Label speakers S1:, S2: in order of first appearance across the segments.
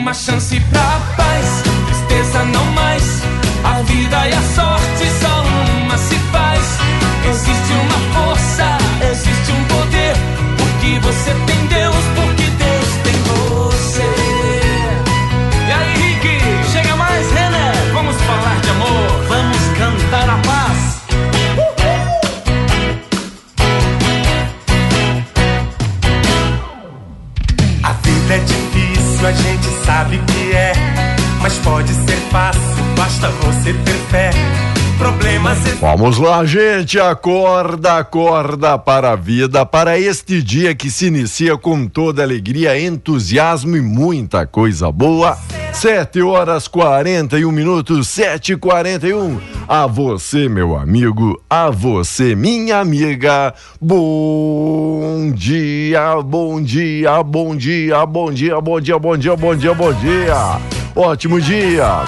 S1: Uma chance pra paz, Vamos
S2: lá, gente, acorda, acorda para a vida, para este dia que se inicia com toda alegria, entusiasmo e muita coisa boa. 7 horas 41 minutos, 7 e 41 A você, meu amigo, a você, minha amiga. Bom dia, bom dia, bom dia, bom dia, bom dia, bom dia, bom dia, bom dia. Ótimo dia.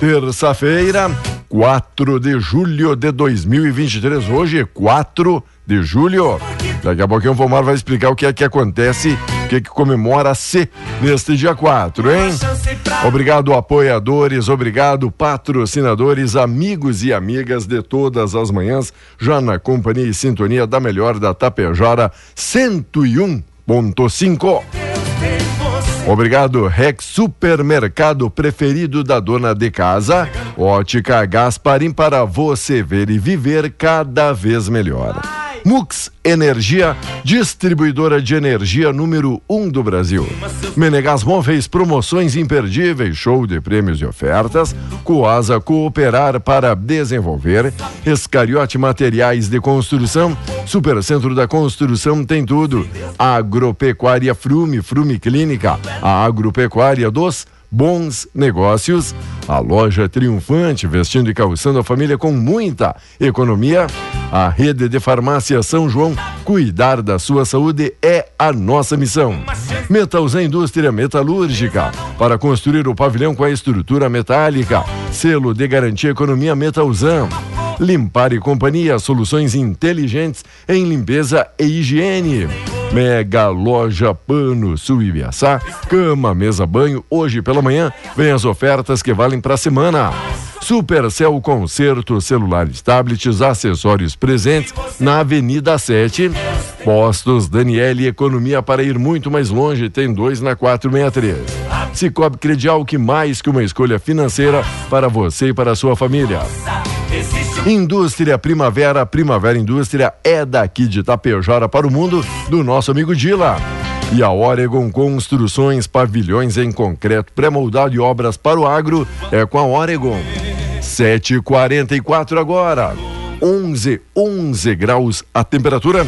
S2: Terça-feira, 4 de julho de 2023. Hoje é 4 de julho. Daqui a pouquinho o Vomar vai explicar o que é que acontece, o que é que comemora-se neste dia 4, hein? Obrigado, apoiadores, obrigado, patrocinadores, amigos e amigas de todas as manhãs, já na companhia e sintonia da melhor da Tapejara 101.5. Obrigado, Rex Supermercado preferido da dona de casa. Ótica Gasparim para você ver e viver cada vez melhor. Mux Energia, distribuidora de energia número 1 um do Brasil. Menegas Móveis, promoções imperdíveis, show de prêmios e ofertas. Coasa Cooperar para desenvolver. Escariote Materiais de Construção. Supercentro da Construção tem tudo. Agropecuária Frume, Frume Clínica. A agropecuária dos bons negócios. A loja triunfante, vestindo e calçando a família com muita economia. A rede de farmácia São João, cuidar da sua saúde é a nossa missão. Metalzan Indústria Metalúrgica, para construir o pavilhão com a estrutura metálica. Selo de garantia economia Metalzan. Limpar e Companhia, soluções inteligentes em limpeza e higiene. Mega Loja Pano Sul Ibiaçá, cama, mesa, banho. Hoje pela manhã vem as ofertas que valem para a semana. Supercell Concerto, celulares, tablets, acessórios presentes na Avenida 7. Postos Daniele Economia para ir muito mais longe, tem dois na 463. Cicobi Credial, que mais que uma escolha financeira para você e para a sua família. Indústria Primavera, Primavera Indústria é daqui de Tapejara para o mundo do nosso amigo Dila. E a Oregon Construções, pavilhões em concreto, pré-moldado e obras para o agro é com a Oregon. 7h44 agora. 11, 11 graus a temperatura.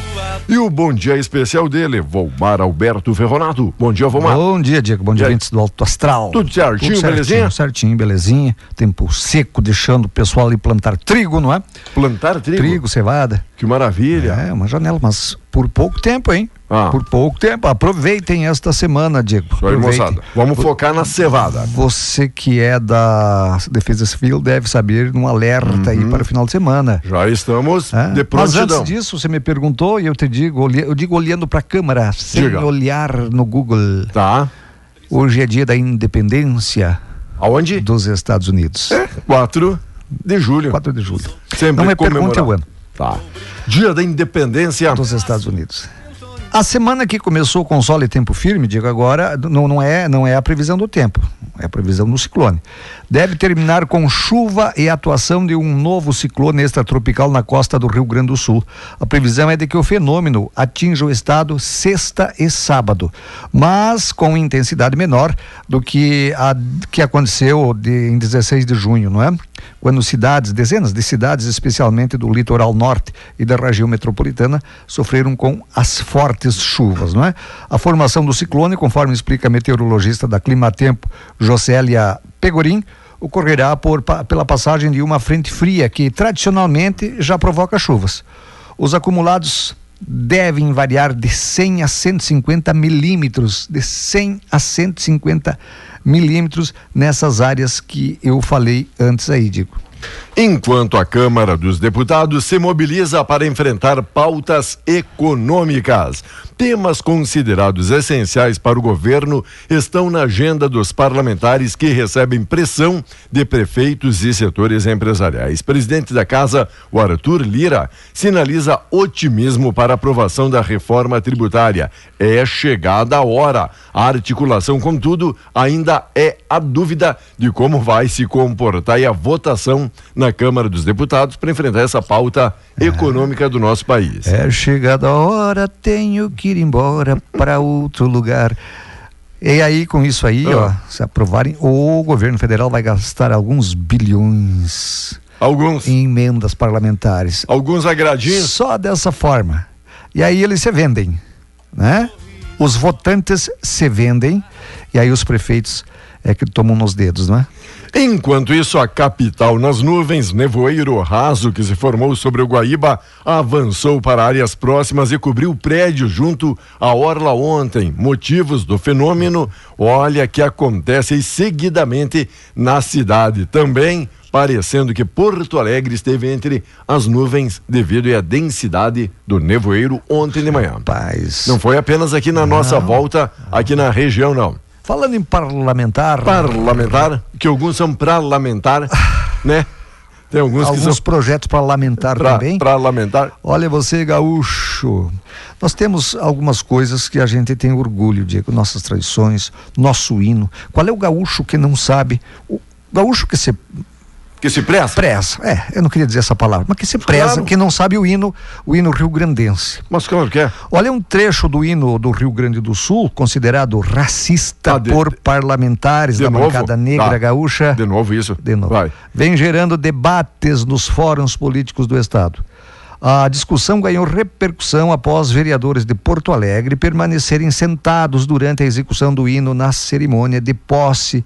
S2: E o bom dia especial dele, Volmar Alberto Ferronato. Bom dia, Volmar.
S3: Bom dia, Diego. Bom dia, ouvintes do Alto Astral.
S2: Tudo certinho,
S3: Tudo certinho,
S2: belezinha?
S3: Certinho, belezinha. Tempo seco, deixando o pessoal ali plantar trigo, não é?
S2: Plantar trigo?
S3: Trigo, cevada.
S2: Que maravilha.
S3: É, uma janela, mas por pouco tempo, hein?
S2: Ah.
S3: Por pouco tempo. Aproveitem esta semana, Diego.
S2: Aí, moçada. Vamos focar na cevada.
S3: Você que é da Defesa Civil deve saber um alerta aí para o final de semana.
S2: Já estamos
S3: É?
S2: de
S3: Mas
S2: prontidão.
S3: antes disso, você me perguntou e eu te digo, eu digo olhando para a câmera, sem
S2: Diga.
S3: olhar no Google.
S2: Tá.
S3: Hoje é dia da independência
S2: Aonde?
S3: dos Estados Unidos.
S2: 4 de julho.
S3: 4 de julho.
S2: Sempre
S3: Não me pergunte
S2: comemorado.
S3: o ano
S2: Tá. Dia da Independência.
S3: dos Estados Unidos. A semana que começou com sol e tempo firme, digo agora, não, não, é, não é a previsão do tempo, é a previsão do ciclone. Deve terminar com chuva e atuação de um novo ciclone extratropical na costa do Rio Grande do Sul. A previsão é de que o fenômeno atinja o estado sexta e sábado, mas com intensidade menor do que a que aconteceu de, em 16 de junho, não é? Quando cidades, dezenas de cidades, especialmente do litoral norte e da região metropolitana, sofreram com as fortes chuvas, não é? A formação do ciclone, conforme explica a meteorologista da Climatempo, Josélia Pegorim, ocorrerá por, pela passagem de uma frente fria que tradicionalmente já provoca chuvas. Os acumulados devem variar de 100 a 150 milímetros, de 100 a 150 milímetros nessas áreas que eu falei antes aí, digo.
S2: Enquanto a Câmara dos Deputados se mobiliza para enfrentar pautas econômicas. Temas considerados essenciais para o governo estão na agenda dos parlamentares que recebem pressão de prefeitos e setores empresariais. Presidente da Casa, o Arthur Lira, sinaliza otimismo para a aprovação da reforma tributária. É chegada a hora. A articulação, contudo, ainda é a dúvida de como vai se comportar e a votação na Câmara dos Deputados para enfrentar essa pauta econômica do nosso país.
S3: É chegada a hora, tenho que ir embora para outro lugar. E aí, com isso aí, ó,
S2: Ah.
S3: se aprovarem, o governo federal vai gastar alguns bilhões
S2: Alguns,
S3: em emendas parlamentares.
S2: alguns agradinhos.
S3: Só dessa forma. E aí eles se vendem, né? Os votantes se vendem e aí os prefeitos é que tomam nos dedos, não é?
S2: Enquanto isso, a capital nas nuvens, nevoeiro raso que se formou sobre o Guaíba avançou para áreas próximas e cobriu o prédio junto à orla ontem. Motivos do fenômeno, olha que acontece seguidamente na cidade. Também parecendo que Porto Alegre esteve entre as nuvens devido à densidade do nevoeiro ontem de manhã.
S3: Paz.
S2: Não foi apenas aqui na nossa volta, aqui na região, não.
S3: Falando em parlamentar,
S2: parlamentar, que alguns são parlamentar, né? Tem alguns, que
S3: alguns
S2: são
S3: projetos parlamentar
S2: pra,
S3: também.
S2: parlamentar.
S3: Olha você, gaúcho. Nós temos algumas coisas que a gente tem orgulho, Diego, nossas tradições, nosso hino. Qual é o gaúcho que não sabe? O gaúcho que se
S2: Que se pressa.
S3: preza, é, eu não queria dizer essa palavra, mas que se preza,
S2: Claro.
S3: que não sabe o hino, o hino rio-grandense.
S2: Mas claro que é.
S3: Olha um trecho do hino do Rio Grande do Sul, considerado racista
S2: Ah, de-
S3: por parlamentares da
S2: novo?
S3: bancada negra
S2: Tá.
S3: gaúcha.
S2: De novo isso.
S3: De novo.
S2: Vai.
S3: Vem gerando debates nos fóruns políticos do Estado. A discussão ganhou repercussão após vereadores de Porto Alegre permanecerem sentados durante a execução do hino na cerimônia de posse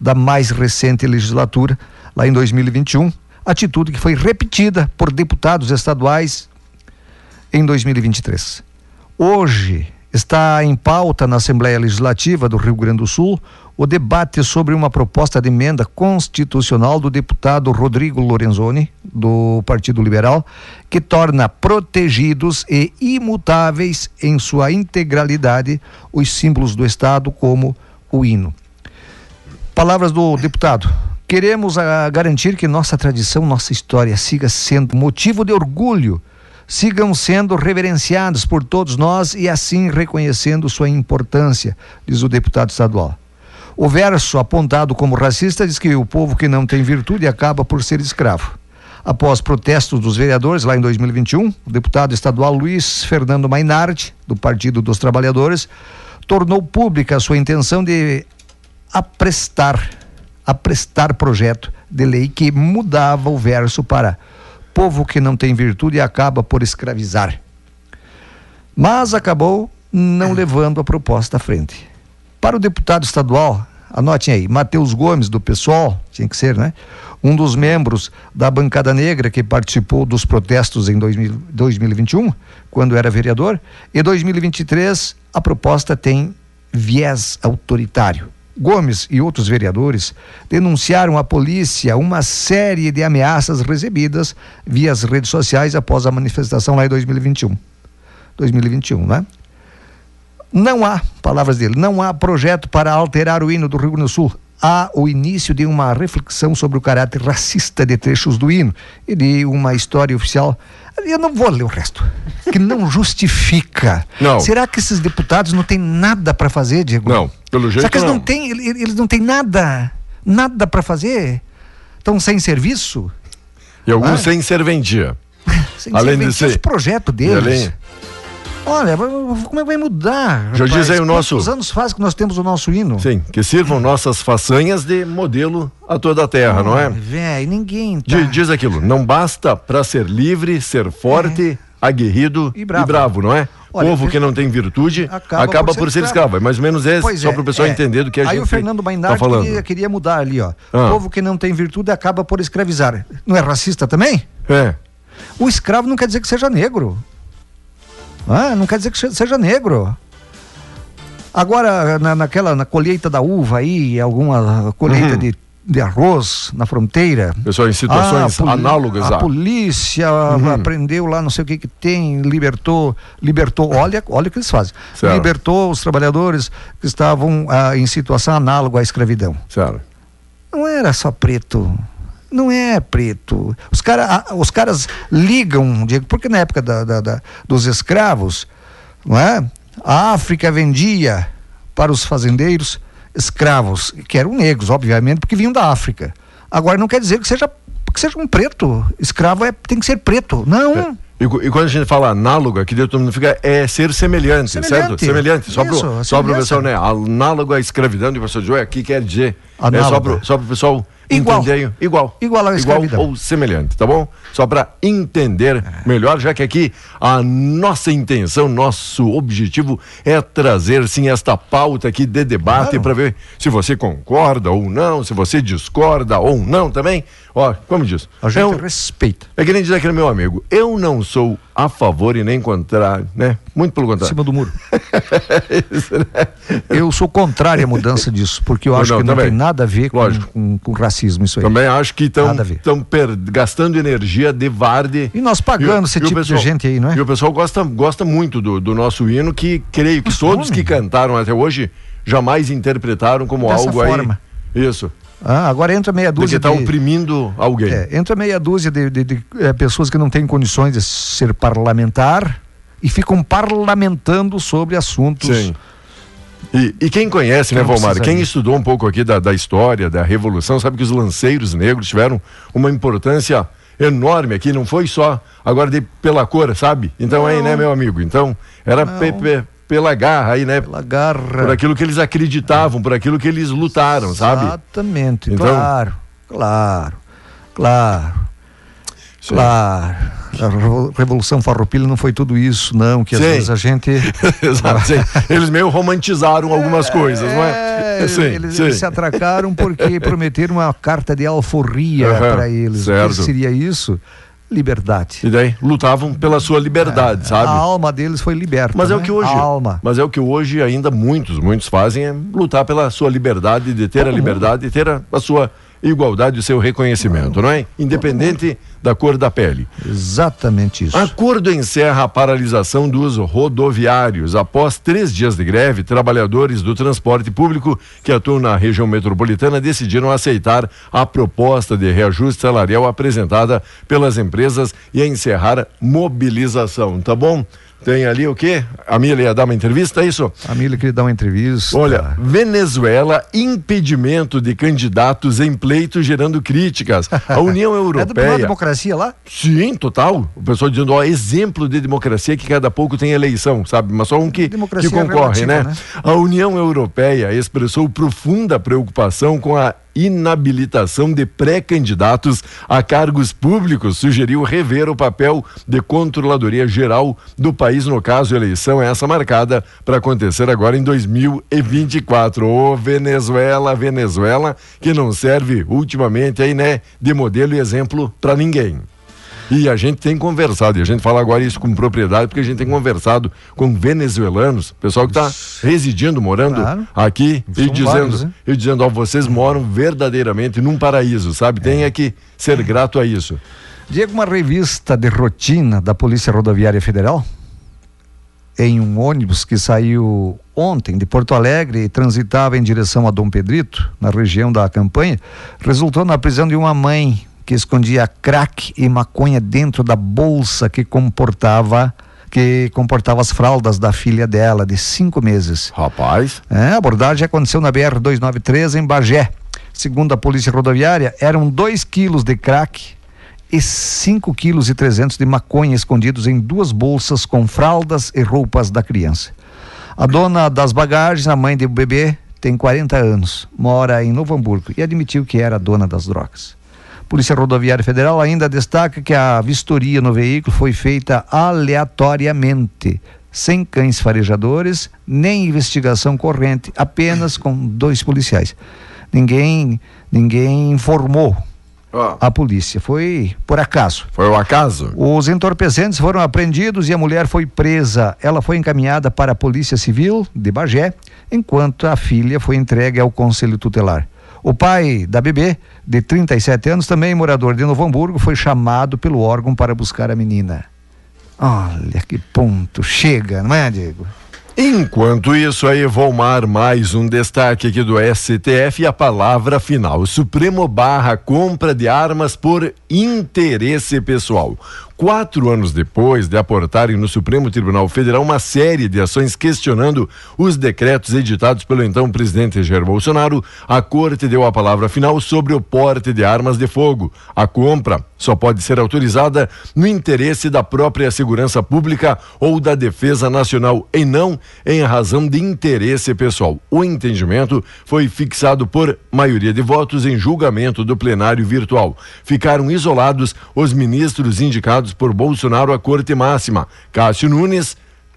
S3: da mais recente legislatura, lá em 2021. Atitude que foi repetida por deputados estaduais em 2023. Hoje está em pauta na Assembleia Legislativa do Rio Grande do Sul o debate sobre uma proposta de emenda constitucional do deputado Rodrigo Lorenzoni, do Partido Liberal, que torna protegidos e imutáveis em sua integralidade os símbolos do Estado, como o hino. Palavras do deputado. Queremos ah, garantir que nossa tradição, nossa história siga sendo motivo de orgulho, sigam sendo reverenciados por todos nós e assim reconhecendo sua importância, diz o deputado estadual. O verso apontado como racista diz que o povo que não tem virtude acaba por ser escravo. Após protestos dos vereadores lá em 2021, o deputado estadual Luiz Fernando Mainardi, do Partido dos Trabalhadores, tornou pública a sua intenção de aprestar, aprestar projeto de lei que mudava o verso para povo que não tem virtude acaba por escravizar. Mas acabou não levando a proposta à frente. Para o deputado estadual, anotem aí, Matheus Gomes, do PSOL, tinha que ser, né? um dos membros da bancada negra que participou dos protestos em 2000, 2021, quando era vereador, e 2023 a proposta tem viés autoritário. Gomes e outros vereadores denunciaram à polícia uma série de ameaças recebidas via as redes sociais após a manifestação lá em 2021. 2021, né? Não há, palavras dele, não há projeto para alterar o hino do Rio Grande do Sul. Há o início de uma reflexão sobre o caráter racista de trechos do hino e de uma história oficial. Eu não vou ler o resto, que não justifica.
S2: Não.
S3: Será que esses deputados não têm nada para fazer, Diego?
S2: Não, pelo jeito
S3: Será que eles
S2: não.
S3: não têm, ele- eles não têm nada, nada para fazer? Estão sem serviço?
S2: E alguns
S3: Ah.
S2: sem serventia.
S3: Sem
S2: Além de
S3: serviço?
S2: ser-
S3: Os projetos
S2: E
S3: deles.
S2: além-
S3: Olha, como é que vai mudar?
S2: Já diz aí o nosso-
S3: Quantos anos faz que nós temos o nosso hino?
S2: Sim, que sirvam nossas façanhas de modelo a toda a terra, não é?
S3: Velho, ninguém tá.
S2: Di- Diz aquilo, não basta para ser livre, ser forte, aguerrido
S3: É. E
S2: e
S3: bravo.
S2: bravo, não é?
S3: Olha,
S2: Povo que não tem virtude
S3: Acaba
S2: acaba,
S3: por
S2: por,
S3: ser
S2: ser
S3: escravo.
S2: É mais ou menos esse,
S3: Pois
S2: só
S3: é,
S2: para o pessoal
S3: é.
S2: entender do que a
S3: Aí
S2: gente
S3: o Fernando
S2: tá
S3: Baindardi
S2: falando.
S3: queria, queria mudar ali, ó.
S2: Ah.
S3: Povo que não tem virtude acaba por escravizar. Não é racista também?
S2: É,
S3: O escravo não quer dizer que seja negro. Ah, não quer dizer que se- seja negro. Agora, na, naquela, na colheita da uva aí, alguma colheita
S2: Uhum.
S3: de, de arroz na fronteira.
S2: pessoal, em situações
S3: Ah, a poli-
S2: análogas
S3: A
S2: a.
S3: polícia
S2: Uhum.
S3: aprendeu lá, não sei o que que tem, libertou, libertou, olha, olha o que eles fazem.
S2: Certo.
S3: Libertou os trabalhadores que estavam ah, em situação análoga à escravidão.
S2: Sério.
S3: Não era só preto. Não é preto. Os, cara, os caras ligam, Diego, porque na época da- da- da- dos escravos, não é? A África vendia para os fazendeiros escravos, que eram negros, obviamente, porque vinham da África. Agora não quer dizer que seja, que seja um preto. Escravo é, tem que ser preto. Não.
S2: E, cu- e quando a gente fala análogo, aqui dentro mundo fica, é ser semelhante, certo?
S3: Semelhante.
S2: Semelhante. Só para
S3: semelhança.
S2: pessoal, né? Análogo à escravidão de professor Joé, aqui quer dizer. É só
S3: Análoga.
S2: pro, só pro pessoal
S3: Igual.
S2: entender. Igual.
S3: Igual à escravidão.
S2: ou semelhante, tá bom? Só para entender melhor, já que aqui a nossa intenção, nosso objetivo é trazer sim esta pauta aqui de debate
S3: Claro.
S2: para ver se você concorda ou não, se você discorda ou não também. Ó, como diz?
S3: A gente
S2: é um-
S3: respeita.
S2: é que nem diz aquele meu amigo, eu não sou a favor e nem contrário, né? Muito pelo
S3: Em
S2: contrário.
S3: cima do muro.
S2: Isso, né?
S3: Eu sou contrário à mudança disso, porque eu acho
S2: não,
S3: que não
S2: também.
S3: tem nada a ver com,
S2: Lógico.
S3: com, com racismo isso aí.
S2: Também acho que estão gastando energia de varde.
S3: E nós pagando esse
S2: o
S3: tipo de gente aí, não é?
S2: E o pessoal gosta, gosta muito do, do nosso hino, que creio que
S3: Mas
S2: todos
S3: homem.
S2: que cantaram até hoje jamais interpretaram como
S3: Dessa
S2: algo
S3: forma.
S2: aí. Isso.
S3: Ah, agora entra meia dúzia
S2: está
S3: de,
S2: oprimindo alguém.
S3: é, entra meia dúzia de, de- de, eh, pessoas que não têm condições de ser parlamentar e ficam parlamentando sobre assuntos.
S2: Sim. E, e quem conhece, né,
S3: não
S2: Valmar? Quem estudou um pouco aqui da, da história, da Revolução, sabe que os lanceiros negros tiveram uma importância enorme aqui, não foi só agora de, pela cor, sabe? Então aí, né, meu amigo? Então, era pe- pe- pela garra aí, né?
S3: Pela garra.
S2: Por aquilo que eles acreditavam, por aquilo que eles lutaram, sabe?
S3: Exatamente,
S2: Então-
S3: claro, claro, claro,
S2: Sim.
S3: claro. A revo- Revolução Farroupilha não foi tudo isso, não, que às
S2: Sim.
S3: vezes a gente...
S2: Exato, sim. Eles meio romantizaram algumas coisas, não é?
S3: É,
S2: Sim,
S3: eles, eles se atracaram porque prometeram uma carta de alforria
S2: Aham,
S3: para eles. O
S2: certo.
S3: que seria isso? Liberdade.
S2: E daí lutavam pela sua liberdade, sabe?
S3: A alma deles foi liberta.
S2: Mas é o
S3: né?
S2: que hoje,
S3: A alma.
S2: mas é o que hoje ainda muitos, muitos fazem é lutar pela sua liberdade, de ter a liberdade, de ter a, a sua igualdade, o seu reconhecimento, não é? Independente da cor da pele.
S3: Exatamente isso.
S2: Acordo encerra a paralisação dos rodoviários. Após três dias de greve, trabalhadores do transporte público que atuam na região metropolitana decidiram aceitar a proposta de reajuste salarial apresentada pelas empresas e encerrar mobilização. Tá bom? Tem ali o quê? A Mila ia dar uma entrevista, é isso?
S3: A Mila queria dar uma entrevista.
S2: Olha, Venezuela, impedimento de candidatos em pleito gerando críticas. A União
S3: É do
S2: Europeia.
S3: democracia lá?
S2: Sim, total. O pessoal dizendo, ó, exemplo de democracia que cada pouco tem eleição, sabe? Mas só um que,
S3: Democracia
S2: que concorre,
S3: relativa,
S2: né?
S3: né?
S2: A União Europeia expressou profunda preocupação com a inabilitação de pré-candidatos a cargos públicos, sugeriu rever o papel de Controladoria Geral do país, no caso, eleição é essa marcada para acontecer agora em 2024. Ô Venezuela, Venezuela, que não serve ultimamente aí, né, de modelo e exemplo para ninguém. E a gente tem conversado, e a gente fala agora isso com propriedade, porque a gente tem conversado com venezuelanos, pessoal que está residindo, morando claro. aqui e dizendo, vários, né? e dizendo, ó, vocês moram verdadeiramente num paraíso, sabe? Tem é que ser grato a isso.
S3: Diego, uma revista de rotina da Polícia Rodoviária Federal, em um ônibus que saiu ontem de Porto Alegre e transitava em direção a Dom Pedrito, na região da campanha, resultou na prisão de uma mãe que escondia crack e maconha dentro da bolsa que comportava que comportava as fraldas da filha dela de cinco meses.
S2: Rapaz.
S3: É, a abordagem aconteceu na BR 293 em Bagé. Segundo a polícia rodoviária, eram 2 quilos de crack e 5 quilos e 300 de maconha escondidos em duas bolsas com fraldas e roupas da criança. A dona das bagagens, a mãe do bebê, tem 40 anos, mora em Novo Hamburgo e admitiu que era dona das drogas. Polícia Rodoviária Federal ainda destaca que a vistoria no veículo foi feita aleatoriamente, sem cães farejadores, nem investigação corrente, apenas com dois policiais. Ninguém, ninguém informou oh. a polícia. Foi por acaso.
S2: Foi o acaso?
S3: Os entorpecentes foram apreendidos e a mulher foi presa. Ela foi encaminhada para a Polícia Civil de Bagé, enquanto a filha foi entregue ao Conselho Tutelar. O pai da bebê, de 37 anos, também morador de Novo Hamburgo, foi chamado pelo órgão para buscar a menina. Olha que ponto chega, não é, Diego?
S2: Enquanto isso, aí, Volmar, mais um destaque aqui do STF e a palavra final. O Supremo barra compra de armas por interesse pessoal quatro anos depois de aportarem no Supremo Tribunal Federal uma série de ações questionando os decretos editados pelo então presidente Jair Bolsonaro, a Corte deu a palavra final sobre o porte de armas de fogo. A compra só pode ser autorizada no interesse da própria segurança pública ou da defesa nacional e não em razão de interesse pessoal. O entendimento foi fixado por maioria de votos em julgamento do plenário virtual. Ficaram isolados os ministros indicados por Bolsonaro à Corte Máxima, Cássio Nunes,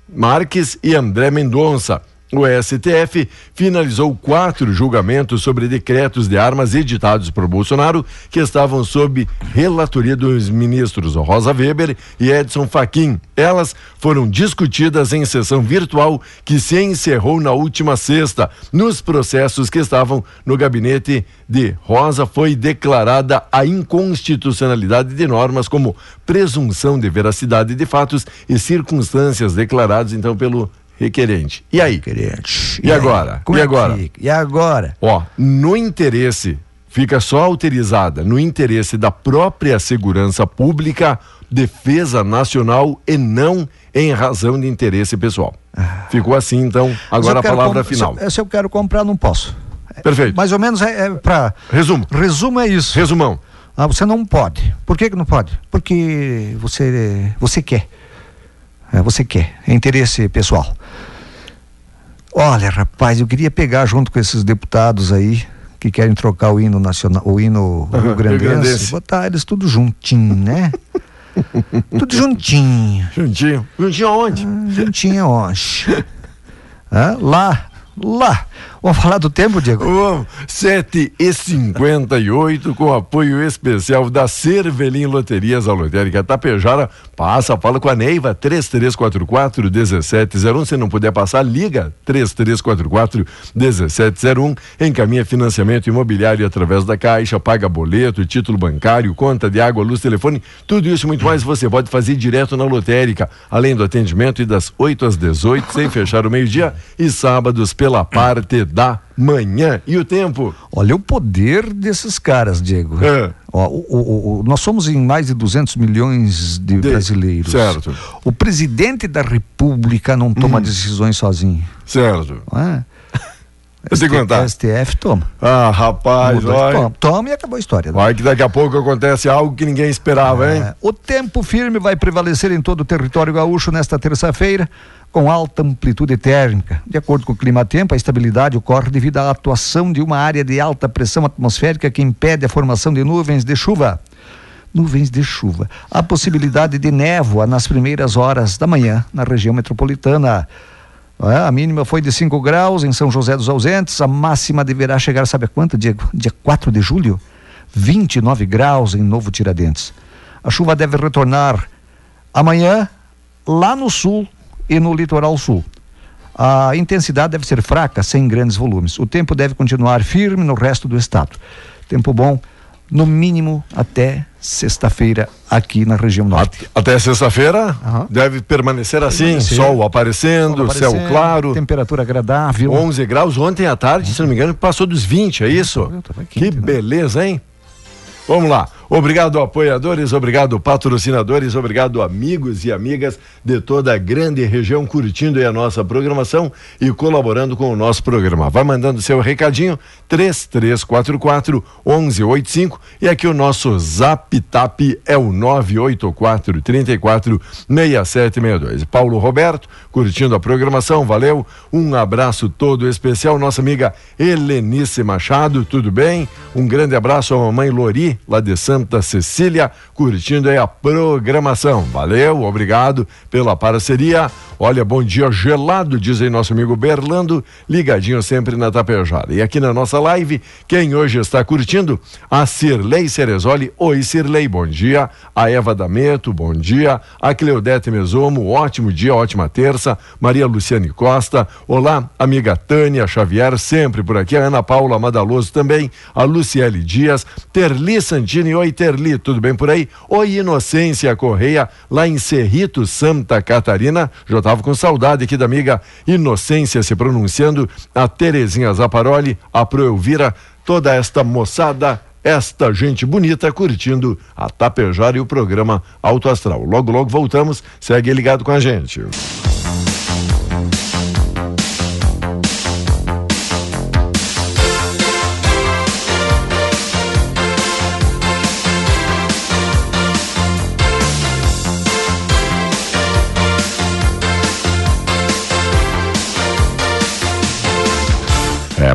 S2: Marques e André Mendonça. O STF finalizou quatro julgamentos sobre decretos de armas editados por Bolsonaro que estavam sob relatoria dos ministros Rosa Weber e Edson Fachin. Elas foram discutidas em sessão virtual que se encerrou na última sexta. Nos processos que estavam no gabinete de Rosa foi declarada a inconstitucionalidade de normas como presunção de veracidade de fatos e circunstâncias declarados então pelo requerente. E aí?
S3: Requerente.
S2: E, e agora?
S3: Como
S2: e
S3: é
S2: agora?
S3: E agora?
S2: Ó, no interesse, fica só autorizada no interesse da própria segurança pública, defesa nacional e não em razão de interesse pessoal. Ah. Ficou assim, então, agora a palavra final.
S3: Se, se, eu quero comprar, não posso.
S2: Perfeito.
S3: Mais ou menos é, é para.
S2: Resumo.
S3: Resumo é isso.
S2: Resumão.
S3: Ah, você não pode. Por que, que não pode? Porque você, você quer. É, você quer. É interesse pessoal. Olha, rapaz, eu queria pegar junto com esses deputados aí que querem trocar o hino nacional, o hino uhum, rio-grandense, botar eles tudo juntinho, né? tudo juntinho.
S2: Juntinho. Juntinho aonde?
S3: Ah, juntinho aonde? ah, lá, lá. Vamos falar do tempo, Diego?
S2: Vamos. 7 e 58 com apoio especial da Cervelim Loterias, a lotérica Tapejara. Passa, fala com a Neiva, 3344 1701. Se não puder passar, liga 3344 1701. Encaminha financiamento imobiliário através da Caixa, paga boleto, título bancário, conta de água, luz, telefone. Tudo isso e muito mais você pode fazer direto na lotérica. Além do atendimento e das 8 às 18, sem fechar o meio-dia e sábados pela parte da manhã. E o tempo?
S3: Olha o poder desses caras, Diego. É. Ó, o, o, o, nós somos em mais de 200 milhões de, de, brasileiros.
S2: Certo.
S3: O presidente da República não toma hum. decisões sozinho.
S2: Certo.
S3: É?
S2: Contar.
S3: STF toma.
S2: Ah, rapaz,
S3: Muda,
S2: olha.
S3: toma. Toma e acabou a história. né?
S2: Vai que daqui a pouco acontece algo que ninguém esperava, hein?
S3: É, o tempo firme vai prevalecer em todo o território gaúcho nesta terça-feira, com alta amplitude térmica. De acordo com o clima-tempo, a estabilidade ocorre devido à atuação de uma área de alta pressão atmosférica que impede a formação de nuvens de chuva. Nuvens de chuva. A possibilidade de névoa nas primeiras horas da manhã na região metropolitana. É, a mínima foi de 5 graus em São José dos Ausentes, a máxima deverá chegar, sabe a quanto? Dia, dia 4 de julho? 29 graus em Novo Tiradentes. A chuva deve retornar amanhã lá no sul e no litoral sul. A intensidade deve ser fraca, sem grandes volumes. O tempo deve continuar firme no resto do estado. Tempo bom, no mínimo até sexta-feira aqui na região norte.
S2: Até sexta-feira
S3: Aham.
S2: deve permanecer assim,
S3: Permanecer.
S2: sol aparecendo,
S3: Sol
S2: céu
S3: aparecendo,
S2: claro.
S3: Temperatura agradável.
S2: 11 graus ontem à tarde, se não me engano, passou dos 20, é isso?
S3: Tava
S2: Que
S3: né?
S2: beleza, hein? Vamos lá. Obrigado, apoiadores, obrigado, patrocinadores, obrigado, amigos e amigas de toda a grande região curtindo a nossa programação e colaborando com o nosso programa. Vai mandando seu recadinho, 3344 1185 e aqui o nosso zap tap é o 984 34 6762. Paulo Roberto, curtindo a programação, valeu. Um abraço todo especial, nossa amiga Helenice Machado, tudo bem? Um grande abraço à mamãe Lori, lá de Santa Cecília, curtindo aí a programação. Valeu, obrigado pela parceria. Olha, bom dia gelado, diz aí nosso amigo Berlando, ligadinho sempre na Tapejara. E aqui na nossa live, quem hoje está curtindo? A Cirlei Cerezoli. Oi, Cirlei, bom dia. A Eva Dameto, bom dia. A Cleudete Mesomo, ótimo dia, ótima terça. Maria Luciane Costa. Olá, amiga Tânia Xavier, sempre por aqui. A Ana Paula Madaloso também. A Luciele Dias. Terli Santini, oi, Terli, tudo bem por aí? Oi, Inocência Correia, lá em Cerrito, Santa Catarina. Já estava com saudade aqui da amiga Inocência se pronunciando. A Terezinha Zaparoli, a Pro Elvira, toda esta moçada esta gente bonita curtindo a Tapejara e o programa Alto Astral. Logo, logo voltamos. Segue ligado com a gente.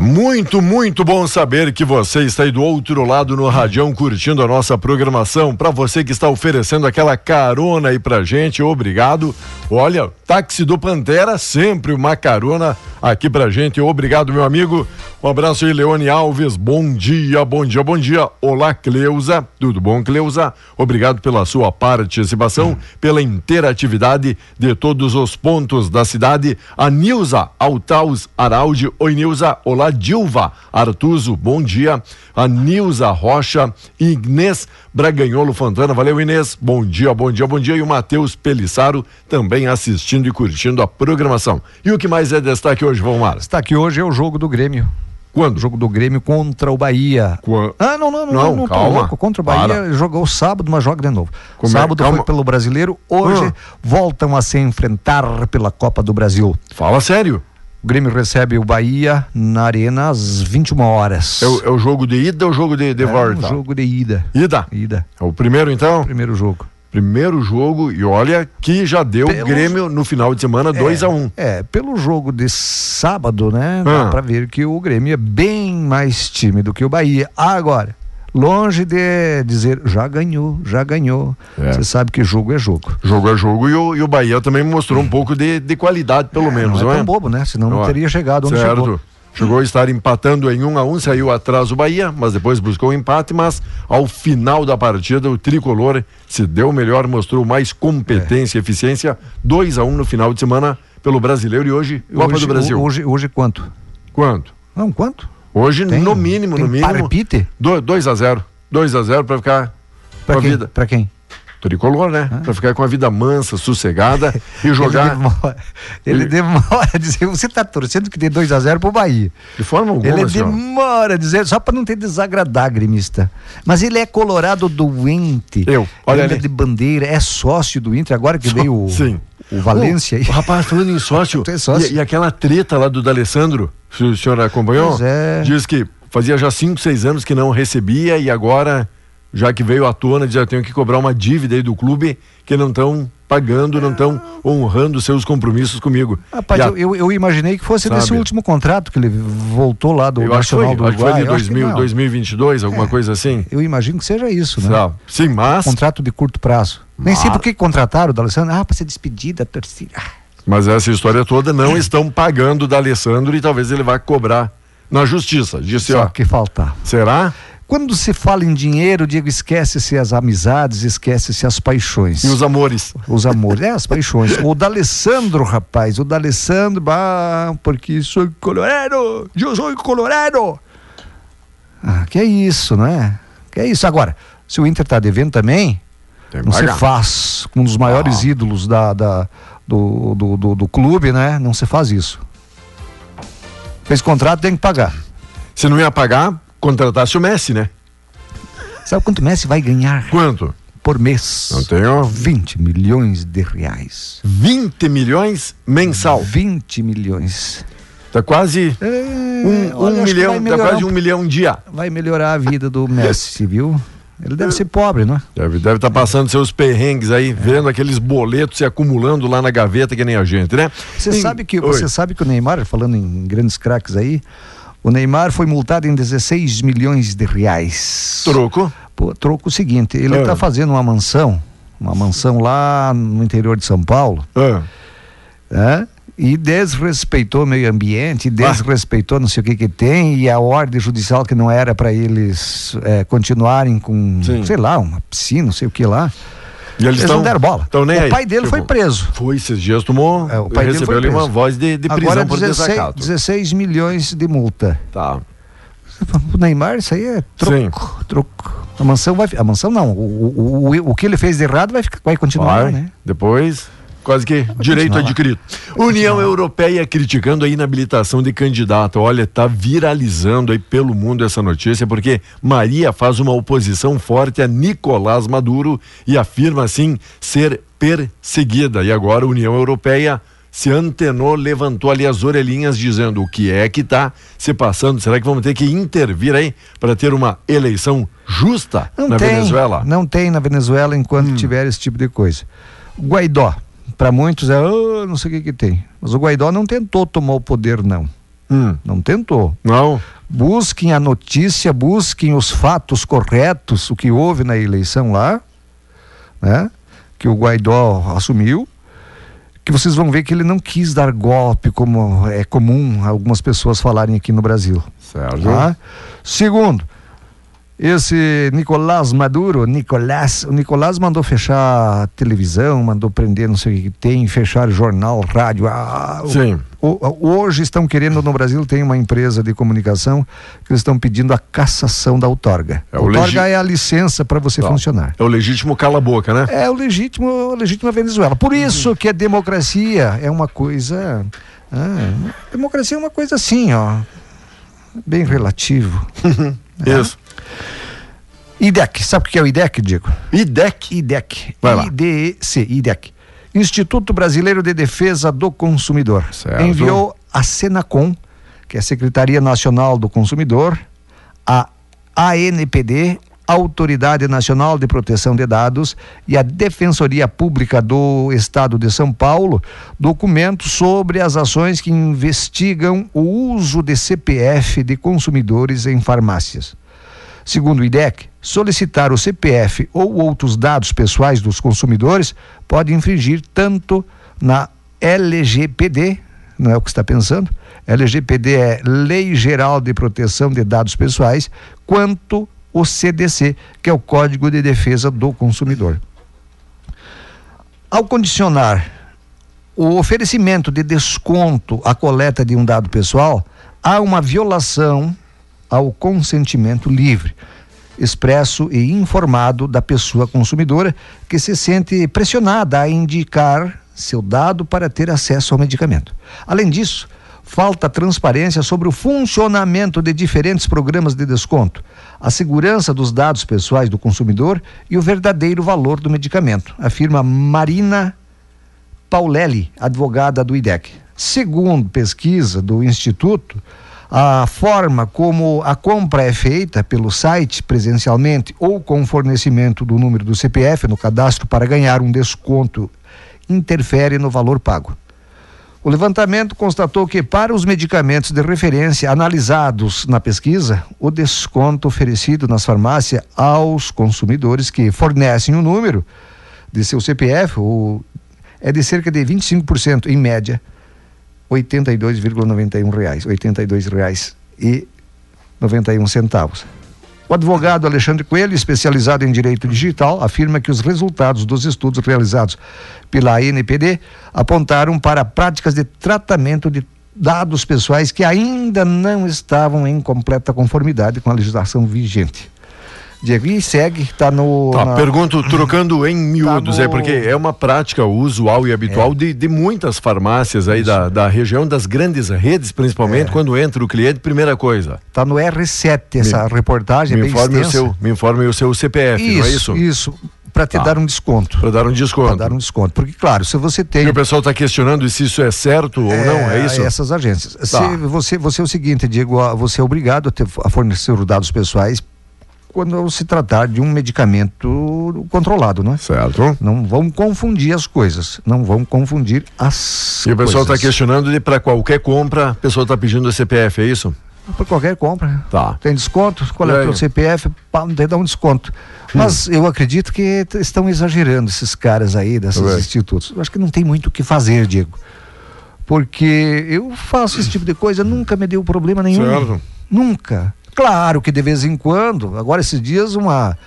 S2: Muito, muito bom saber que você está aí do outro lado no radião curtindo a nossa programação. Para você que está oferecendo aquela carona aí pra gente, obrigado. Olha, táxi do Pantera, sempre uma carona aqui pra gente. Obrigado, meu amigo. Um abraço aí, Leone Alves. Bom dia, bom dia, bom dia. Olá, Cleusa. Tudo bom, Cleusa? Obrigado pela sua participação, pela interatividade de todos os pontos da cidade. A Nilza Altaus Araújo. Oi, Nilza. Olá, Dilva Artuso. Bom dia. A Nilza Rocha. Inês Braganholo Fontana. Valeu, Inês. Bom dia, bom dia, bom dia. E o Matheus Pelissaro também assistindo e curtindo a programação. E o que mais é destaque hoje, Vomar?
S3: Está aqui hoje é o jogo do Grêmio.
S2: Quando?
S3: O jogo do Grêmio contra o Bahia.
S2: Qua-
S3: Ah, não, não, não,
S2: Não,
S3: não,
S2: calma.
S3: louco. Contra o Bahia
S2: Para.
S3: jogou sábado, mas joga de novo.
S2: Como é?
S3: sábado
S2: Calma.
S3: foi pelo Brasileiro, hoje
S2: Ah.
S3: voltam a se enfrentar pela Copa do Brasil.
S2: Fala sério.
S3: O Grêmio recebe o Bahia na Arena às 21 horas.
S2: É o, é o jogo de ida ou o jogo de, de
S3: É
S2: volta?
S3: um jogo de ida.
S2: Ida.
S3: Ida.
S2: É o primeiro, então?
S3: Primeiro jogo.
S2: Primeiro jogo, e olha que já deu
S3: Pelos-
S2: Grêmio no final de semana 2
S3: é,
S2: a 1 um.
S3: É, pelo jogo de sábado, né? Dá
S2: Ah.
S3: pra ver que o Grêmio é bem mais tímido que o Bahia. Agora, longe de dizer já ganhou, já ganhou.
S2: É.
S3: Você sabe que jogo é jogo.
S2: Jogo é jogo e o, e o Bahia também mostrou um pouco de, de qualidade, pelo menos,
S3: não
S2: não
S3: é
S2: é?
S3: tão bobo, né? Senão não
S2: Ó,
S3: teria chegado onde
S2: certo.
S3: chegou.
S2: Chegou a estar empatando em 1 um a 1 um, saiu atrás o Bahia, mas depois buscou o empate, mas ao final da partida o tricolor se deu melhor, mostrou mais competência e eficiência. 2 a 1 um no final de semana pelo brasileiro e hoje Copa
S3: hoje,
S2: do Brasil.
S3: Hoje, hoje quanto?
S2: Quanto?
S3: Não, quanto?
S2: Hoje,
S3: Tem-
S2: no mínimo, no mínimo.
S3: palpite?
S2: 2 a 0 2 a 0 para ficar
S3: Pra
S2: com a
S3: quem?
S2: vida.
S3: Pra quem?
S2: Tricolor, né? Pra ficar com a vida mansa, sossegada e jogar
S3: Ele demora, ele demora a dizer, você tá torcendo que dê 2 a 0 pro Bahia.
S2: de forma alguma,
S3: Ele demora a dizer, só para não ter desagradar gremista. Mas ele é colorado doente.
S2: Eu, olha
S3: ele é
S2: ali.
S3: de bandeira, é sócio do Inter, agora que veio o,
S2: Sim.
S3: O Valência aí.
S2: O rapaz, falando em sócio,
S3: é sócio?
S2: E, e aquela treta lá do D'Alessandro, Se o senhor acompanhou?
S3: Pois é.
S2: Diz que fazia já 5, 6 anos que não recebia e agora, já que veio à tona, diz, eu tenho que cobrar uma dívida aí do clube que não estão pagando, não estão honrando seus compromissos comigo.
S3: Rapaz,
S2: a-
S3: eu, eu, imaginei que fosse
S2: Sabe?
S3: desse último contrato que ele voltou lá do
S2: eu acho
S3: Nacional
S2: foi,
S3: do
S2: acho que foi
S3: Uruguai.
S2: de
S3: Eu acho que
S2: 2000,
S3: não.
S2: 2022, alguma
S3: É.
S2: coisa assim.
S3: Eu imagino que seja isso, né?
S2: Sim, mas,
S3: Contrato de curto prazo. Nem sei por que contrataram o D'Alessandro. Ah, para ser despedida, torcida. Ah,
S2: mas essa história toda não estão pagando da Alessandro e talvez ele vá cobrar na justiça. Disse,
S3: Só
S2: ó,
S3: que faltava.
S2: será?
S3: Quando se fala em dinheiro, Diego, esquece-se as amizades, esquece-se as paixões.
S2: E os amores?
S3: Os amores, é, as paixões. O D'Alessandro, rapaz, o D'Alessandro, bah, porque sou colorado, eu sou colorado. Ah, que é isso, não é? Que é isso. Agora, se o Inter tá devendo também, Não se faz um dos maiores
S2: Ah.
S3: ídolos da, da- do, do, do, do clube, né? Não se faz isso. Fez contrato, tem que pagar.
S2: Se não ia pagar, contratasse o Messi, né?
S3: Sabe quanto o Messi vai ganhar
S2: Quanto?
S3: por mês?
S2: Não tenho.
S3: 20 milhões de reais.
S2: 20 milhões mensal.
S3: 20 milhões.
S2: Tá quase
S3: É,
S2: um,
S3: olha,
S2: um milhão, tá quase
S3: um
S2: um milhão dia.
S3: vai melhorar a vida do Messi, viu? Ele deve ser pobre, não é?
S2: Deve estar tá passando seus perrengues aí, vendo aqueles boletos se acumulando lá na gaveta que nem a gente, né?
S3: Você
S2: Em-
S3: sabe que
S2: Oi.
S3: você sabe que o Neymar, falando em grandes craques aí, o Neymar foi multado em 16 milhões de reais.
S2: Troco.
S3: Pô, troco o seguinte, ele
S2: Ah.
S3: está fazendo uma mansão, uma mansão lá no interior de São Paulo,
S2: Ah,
S3: né? E desrespeitou o meio ambiente, desrespeitou não sei o que que tem, e a ordem judicial que não era para eles eh, continuarem com,
S2: Sim.
S3: sei lá, uma piscina, não sei o que lá.
S2: e eles,
S3: Eles
S2: estão
S3: não deram bola.
S2: Tão nem
S3: o
S2: aí.
S3: pai dele
S2: Tipo,
S3: foi preso.
S2: Foi esses dias, tomou.
S3: É, o pai dele
S2: recebeu
S3: foi
S2: ali uma voz de, de prisão
S3: Agora
S2: por
S3: 16,
S2: desacato.
S3: 16 milhões de multa.
S2: Tá.
S3: O Neymar, isso aí é troco, troco. A mansão vai, a mansão não, o, o, o, o que ele fez de errado vai, ficar- vai continuar,
S2: Vai.
S3: né?
S2: Depois, quase que direito adquirido. União Europeia criticando a inabilitação de candidato. Olha, tá viralizando aí pelo mundo essa notícia, porque Maria faz uma oposição forte a Nicolás Maduro e afirma assim ser perseguida. E agora a União Europeia se antenou, levantou ali as orelhinhas dizendo o que é que tá se passando. Será que vamos ter que intervir aí para ter uma eleição justa
S3: Não
S2: na
S3: tem,
S2: Venezuela? Hum.
S3: Não tem na Venezuela enquanto tiver esse tipo de coisa. Guaidó, para muitos é, "Ah, não sei o que que tem. Mas o Guaidó não tentou tomar o poder, não.
S2: Hum,
S3: Não tentou.
S2: não.
S3: Busquem a notícia, busquem os fatos corretos, o que houve na eleição lá, né? Que o Guaidó assumiu, que vocês vão ver que ele não quis dar golpe, como é comum algumas pessoas falarem aqui no Brasil.
S2: Certo.
S3: Tá? Segundo, esse Nicolás Maduro, Nicolás, o Nicolás mandou fechar televisão, mandou prender não sei o que tem, fechar jornal, rádio. Ah, o-
S2: Sim.
S3: o- hoje estão querendo no Brasil, tem uma empresa de comunicação que eles estão pedindo a cassação da outorga.
S2: É
S3: a
S2: o
S3: outorga
S2: legi-
S3: é a licença para você
S2: Tá.
S3: funcionar.
S2: É o legítimo cala-boca, né?
S3: É o legítimo, legítima Venezuela. Por isso que a democracia é uma coisa. ah, democracia é uma coisa assim, ó. Bem relativo.
S2: Isso.
S3: IDEC, sabe o que é o IDEC, Diego?
S2: IDEC.
S3: IDEC.
S2: Vai lá.
S3: IDEC, IDEC. Instituto Brasileiro de Defesa do Consumidor.
S2: Certo.
S3: Enviou a Senacom, que é a Secretaria Nacional do Consumidor, a ANPD, Autoridade Nacional de Proteção de Dados e a Defensoria Pública do Estado de São Paulo documentos sobre as ações que investigam o uso de CPF de consumidores em farmácias. Segundo o IDEC, solicitar o CPF ou outros dados pessoais dos consumidores pode infringir tanto na LGPD, não é o que está pensando? LGPD é Lei Geral de Proteção de Dados Pessoais, quanto o CDC, que é o Código de Defesa do Consumidor. Ao condicionar o oferecimento de desconto à coleta de um dado pessoal, há uma violação ao consentimento livre, expresso e informado da pessoa consumidora que se sente pressionada a indicar seu dado para ter acesso ao medicamento. Além disso, falta transparência sobre o funcionamento de diferentes programas de desconto, a segurança dos dados pessoais do consumidor e o verdadeiro valor do medicamento, afirma Marina Paulelli, advogada do IDEC. Segundo pesquisa do Instituto, a forma como a compra é feita pelo site presencialmente ou com fornecimento do número do CPF no cadastro para ganhar um desconto interfere no valor pago. O levantamento constatou que, para os medicamentos de referência analisados na pesquisa, o desconto oferecido nas farmácias aos consumidores que fornecem o número de seu CPF o, é de cerca de 25%, em média, 82,91 reais, 82 reais e 91 centavos. O advogado Alexandre Coelho, especializado em direito digital, afirma que os resultados dos estudos realizados pela ANPD apontaram para práticas de tratamento de dados pessoais que ainda não estavam em completa conformidade com a legislação vigente. Diego, e segue, está no.
S2: Tá,
S3: na...
S2: pergunto, trocando em miúdos,
S3: Tá
S2: é
S3: no-
S2: porque é uma prática usual e habitual de, de muitas farmácias aí da, da região, das grandes redes, principalmente,
S3: É.
S2: quando entra o cliente, primeira coisa,
S3: Tá no R7 essa reportagem, é
S2: me
S3: bem
S2: informe, o seu, me informe o seu CPF, não é isso?
S3: Isso, para te
S2: Tá.
S3: dar um desconto.
S2: Para dar um desconto.
S3: Para dar um desconto. Porque, claro, se você tem.
S2: E o pessoal está questionando se isso é certo ou não, é isso?
S3: Essas agências.
S2: Tá.
S3: Se você, você é o seguinte, Diego, você é obrigado a, ter, a fornecer os dados pessoais quando se tratar de um medicamento controlado, não é?
S2: Certo.
S3: Não vão confundir as coisas. Não vão confundir as
S2: E o pessoal está questionando de para qualquer compra, a pessoa está pedindo o CPF, é isso?
S3: Por qualquer compra.
S2: Tá.
S3: Tem desconto? Qual é o teu CPF? Pá, dá um desconto.
S2: Hum.
S3: Mas eu acredito que estão exagerando esses caras aí, desses
S2: É.
S3: institutos. Eu acho que não tem muito o que fazer, Diego. Porque eu faço esse tipo de coisa, nunca me deu problema nenhum.
S2: Certo.
S3: Nunca. Claro que de vez em quando, agora esses dias, uma,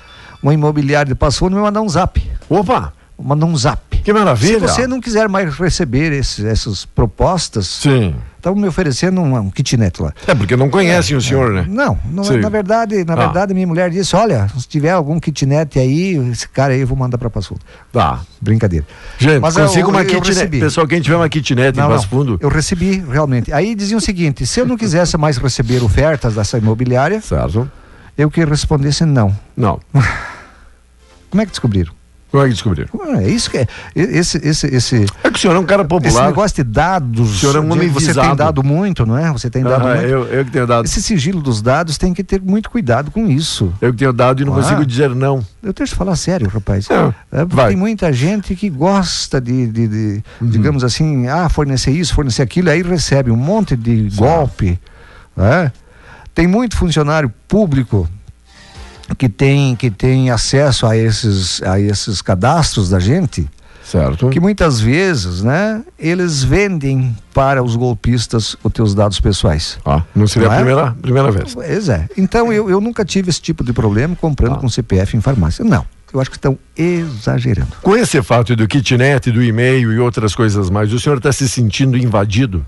S3: uma imobiliária passou e me mandou um zap.
S2: Opa,
S3: Mandou um zap.
S2: que maravilha.
S3: Se você não quiser mais receber essas propostas,
S2: Sim.
S3: estão me oferecendo um, um kitnet lá.
S2: É porque não conhecem o senhor, né?
S3: Não, não
S2: Sim.
S3: na verdade, na
S2: Ah.
S3: verdade, minha mulher disse: olha, se tiver algum kitnet aí, esse cara aí eu vou mandar para Passo.
S2: Tá.
S3: Brincadeira.
S2: Gente,
S3: Mas
S2: consiga
S3: eu-
S2: uma
S3: eu
S2: kitnet.
S3: recebi.
S2: Pessoal, quem tiver uma kitnet em
S3: Não,
S2: Passo
S3: não,
S2: Fundo.
S3: eu recebi realmente. Aí diziam o seguinte: se eu não quisesse mais receber ofertas dessa imobiliária,
S2: Certo.
S3: eu que respondesse não.
S2: Não.
S3: Como é que descobriram?
S2: Como é que descobriram?
S3: Ah, É isso que é. Esse, esse, esse,
S2: É que o senhor é um cara
S3: esse
S2: popular.
S3: negócio de dados.
S2: O senhor é um homem
S3: você tem dado muito, não é? Você tem dado
S2: Ah,
S3: muito.
S2: eu, eu que tenho dado.
S3: Esse sigilo dos dados tem que ter muito cuidado com isso.
S2: Eu que tenho dado e não
S3: Ah.
S2: consigo dizer não.
S3: Eu tenho que falar sério, rapaz.
S2: É,
S3: É, tem muita gente que gosta de, de- de,
S2: Uhum.
S3: digamos assim, ah, fornecer isso, fornecer aquilo, aí recebe um monte de golpe. né? Tem muito funcionário público que tem, que tem acesso a esses, a esses cadastros da gente,
S2: Certo.
S3: que muitas vezes, né, eles vendem para os golpistas os teus dados pessoais.
S2: Ah, não seria
S3: Não
S2: a
S3: é?
S2: primeira, primeira vez.
S3: Pois é. Então eu, eu nunca tive esse tipo de problema comprando
S2: Ah.
S3: com CPF em farmácia. Não. Eu acho que estão exagerando.
S2: Com esse fato do kitnet, do e-mail e outras coisas mais, o senhor está se sentindo invadido?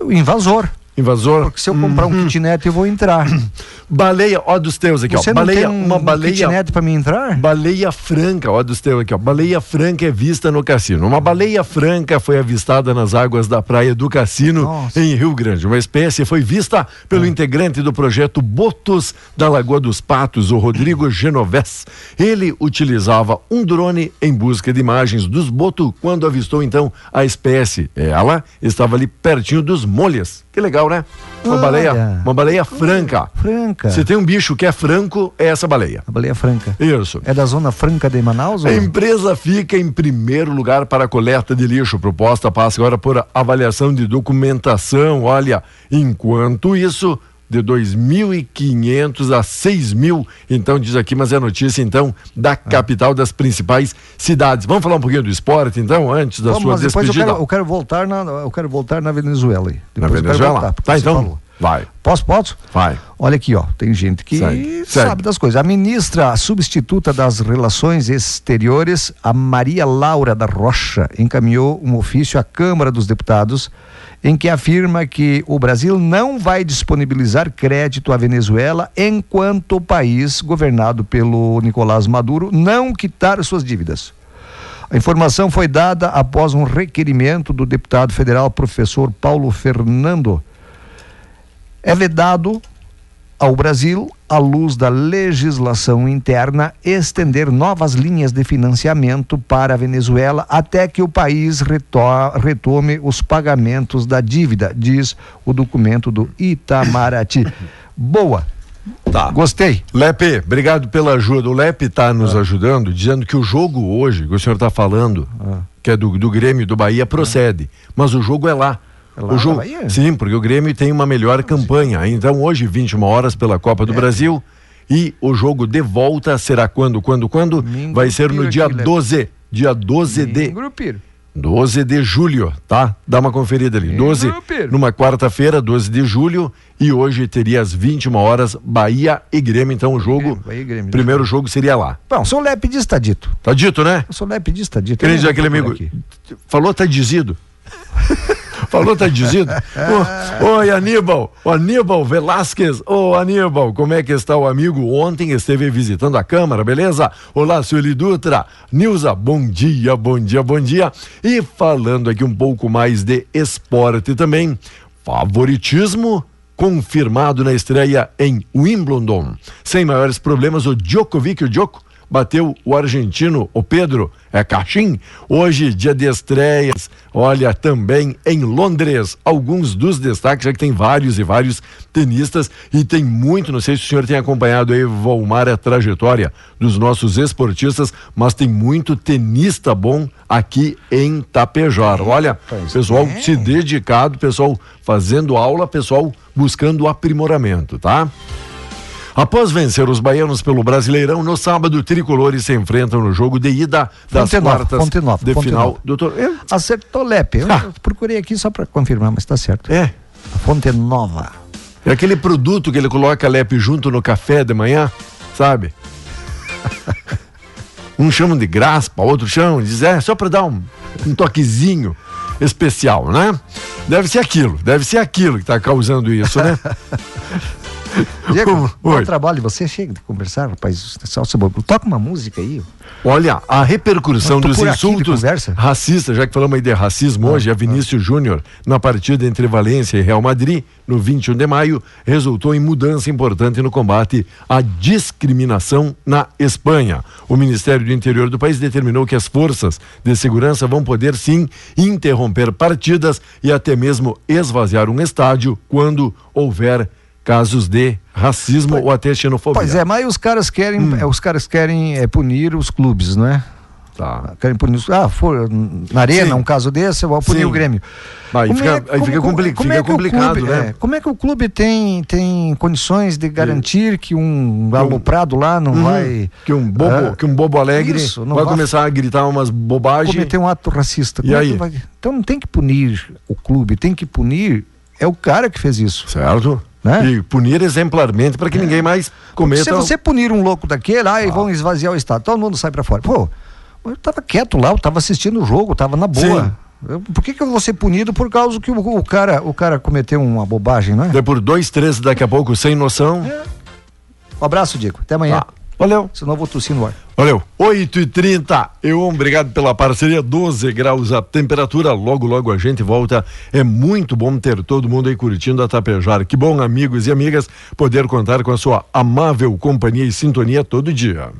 S3: O invasor.
S2: Invasor?
S3: Porque se eu comprar um kitnet, eu vou entrar.
S2: Baleia, ó dos teus aqui,
S3: Você
S2: ó.
S3: não
S2: Baleia,
S3: tem um,
S2: uma
S3: um
S2: baleia.
S3: kitnet para mim entrar?
S2: Baleia franca, ó dos teus aqui, ó. Baleia franca é vista no cassino. Uma baleia franca foi avistada nas águas da praia do cassino
S3: Nossa.
S2: em Rio Grande. Uma espécie foi vista pelo integrante do projeto Botos da Lagoa dos Patos, o Rodrigo Genovés. Ele utilizava um drone em busca de imagens dos botos quando avistou então a espécie. Ela estava ali pertinho dos molhas. Que legal, né? Uma
S3: Olha.
S2: baleia, uma baleia franca.
S3: Franca.
S2: Se tem um bicho que é franco, é essa baleia.
S3: A baleia franca.
S2: Isso.
S3: É da zona franca de Manaus? ou
S2: A empresa fica em primeiro lugar para a coleta de lixo. Proposta passa agora por avaliação de documentação. Olha, enquanto isso, de 2.500 a 6.000. Então, diz aqui, mas é notícia, então, da capital das principais cidades. Vamos falar um pouquinho do esporte, então, antes da
S3: Vamos,
S2: sua
S3: mas depois eu
S2: despedida?
S3: quero, eu quero voltar na, eu quero voltar na Venezuela.
S2: Na
S3: Depois quero
S2: Venezuela?
S3: voltar,
S2: tá, então,
S3: falou.
S2: vai,
S3: Posso, posso?
S2: vai.
S3: Olha aqui, ó, tem gente que
S2: Segue,
S3: sabe
S2: segue.
S3: das coisas. A ministra substituta das Relações Exteriores, a Maria Laura da Rocha, encaminhou um ofício à Câmara dos Deputados em que afirma que o Brasil não vai disponibilizar crédito à Venezuela enquanto o país governado pelo Nicolás Maduro não quitar suas dívidas. A informação foi dada após um requerimento do deputado federal professor Paulo Fernando. É vedado ao Brasil, à luz da legislação interna, estender novas linhas de financiamento para a Venezuela até que o país retome os pagamentos da dívida, diz o documento do Itamaraty. Boa.
S2: Tá.
S3: Gostei.
S2: Lepe, obrigado pela ajuda. O Lepe está nos ah. ajudando, dizendo que o jogo hoje, que o senhor está falando, ah. que é do, do Grêmio do Bahia, procede. Ah. Mas o jogo é lá. É lá o jogo, sim, porque o Grêmio tem uma melhor campanha. Então hoje 21 horas pela Copa do é. Brasil e o jogo de volta será quando, quando, quando? Vai ser no dia 12, dia 12 de 12 de julho, tá? Dá uma conferida ali. 12 numa quarta-feira, 12 de julho, e hoje teria às 21 horas Bahia e Grêmio, então o jogo. Grêmio, Grêmio, primeiro jogo seria lá.
S3: Bom, sou Lepidista, está dito.
S2: Tá dito, né?
S3: Sou Lepidista, está dito.
S2: Quer dizer, aquele amigo. Aqui. Falou, tá dizido. Falou, tá dizido? Oi, Aníbal, o Aníbal Velasquez. Ô, Aníbal, como é que está o amigo? Ontem esteve visitando a Câmara, beleza? Olá, Sueli Dutra. Nilza, bom dia, bom dia, bom dia. E falando aqui um pouco mais de esporte também, favoritismo confirmado na estreia em Wimbledon. Sem maiores problemas, o Djokovic, o Djoko, bateu o argentino, o Pedro é Cachim. Hoje, dia de estreias, olha, também em Londres, alguns dos destaques, já que tem vários e vários tenistas e tem muito, não sei se o senhor tem acompanhado aí, Volmar, a trajetória dos nossos esportistas, mas tem muito tenista bom aqui em Tapejara. Olha, pessoal é. se dedicado, pessoal fazendo aula, pessoal buscando aprimoramento, tá? Após vencer os baianos pelo Brasileirão, no sábado, tricolores se enfrentam no jogo de ida das Fonte quartas de final.
S3: Doutor, eu... acertou Lepe. Eu, ah. procurei aqui só para confirmar, mas está certo.
S2: É.
S3: Fonte Nova.
S2: É aquele produto que ele coloca Lepe junto no café de manhã, sabe? um chamam de graspa, outro chamam, diz, é, só para dar um, um toquezinho especial, né? Deve ser aquilo, deve ser aquilo que está causando isso, né?
S3: Diego, bom trabalho. Você chega de conversar, rapaz. Toca uma música aí.
S2: Olha, a repercussão dos insultos racistas, já que falamos aí de racismo ah, hoje, a Vinícius ah. Júnior, na partida entre Valência e Real Madrid, no 21 de maio, resultou em mudança importante no combate à discriminação na Espanha. O Ministério do Interior do país determinou que as forças de segurança vão poder sim interromper partidas e até mesmo esvaziar um estádio quando houver casos de racismo pois, ou até xenofobia.
S3: Pois é, mas os caras querem, hum. os caras querem é, punir os clubes, não é? Tá. Querem punir os, ah, for na arena Sim. um caso desse, eu vou punir Sim. o Grêmio.
S2: Aí fica, é, aí fica, compli como fica é complicado,
S3: clube,
S2: né? É,
S3: como é que o clube tem, tem condições de garantir que um aloprado lá não uhum, vai.
S2: Que um bobo, é, que um bobo alegre isso, vai, vai, começar a gritar umas bobagens.
S3: Cometer um ato racista.
S2: E aí?
S3: Vai, então não tem que punir o clube, tem que punir é o cara que fez isso.
S2: Certo. Né? E punir exemplarmente para que é. ninguém mais cometa.
S3: Se você punir um louco daquele, aí ah. vão esvaziar o Estado, todo mundo sai para fora. Pô, eu tava quieto lá, eu tava assistindo o jogo, tava na boa. Eu, por que, que eu vou ser punido por causa que o, o, cara, o cara cometeu uma bobagem, não é?
S2: É por dois, três daqui a pouco, sem noção. É.
S3: Um abraço, Diego. Até amanhã. Ah.
S2: Valeu.
S3: Senão eu vou tossir no ar.
S2: Valeu. 8 e 30 Eu, obrigado pela parceria. 12 graus a temperatura. Logo, logo a gente volta. É muito bom ter todo mundo aí curtindo a Tapejar. Que bom, amigos e amigas, poder contar com a sua amável companhia e sintonia todo dia.